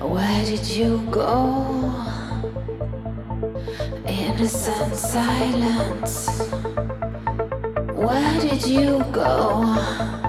Where did you go? Innocent silence. Where did you go?